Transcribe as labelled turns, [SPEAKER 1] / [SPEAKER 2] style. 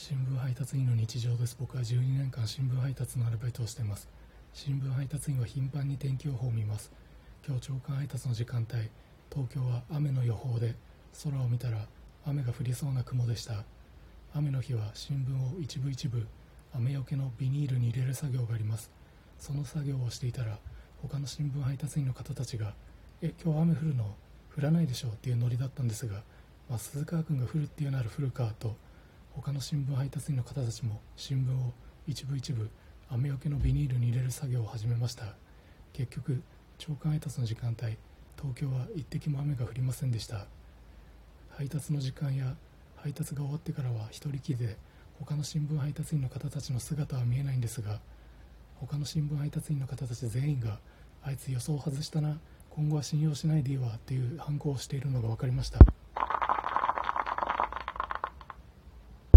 [SPEAKER 1] 新聞配達員の日常です。僕は12年間新聞配達のアルバイトをしています。新聞配達員は頻繁に天気予報を見ます。今日長官配達の時間帯東京は雨の予報で空を見たら雨が降りそうな雲でした。雨の日は新聞を一部一部雨よけのビニールに入れる作業があります。その作業をしていたら他の新聞配達員の方たちが「え今日雨降るの？降らないでしょ」っていうノリだったんですが、まあ、鈴川君が降るっていうなら降るかと他の新聞配達員の方たちも新聞を一部一部雨よけのビニールに入れる作業を始めました。結局長官配達の時間帯東京は一滴も雨が降りませんでした。配達の時間や配達が終わってからは一人きりで他の新聞配達員の方たちの姿は見えないんですが他の新聞配達員の方たち全員があいつ予想を外したな今後は信用しないでいいわっていう反抗をしているのが分かりました。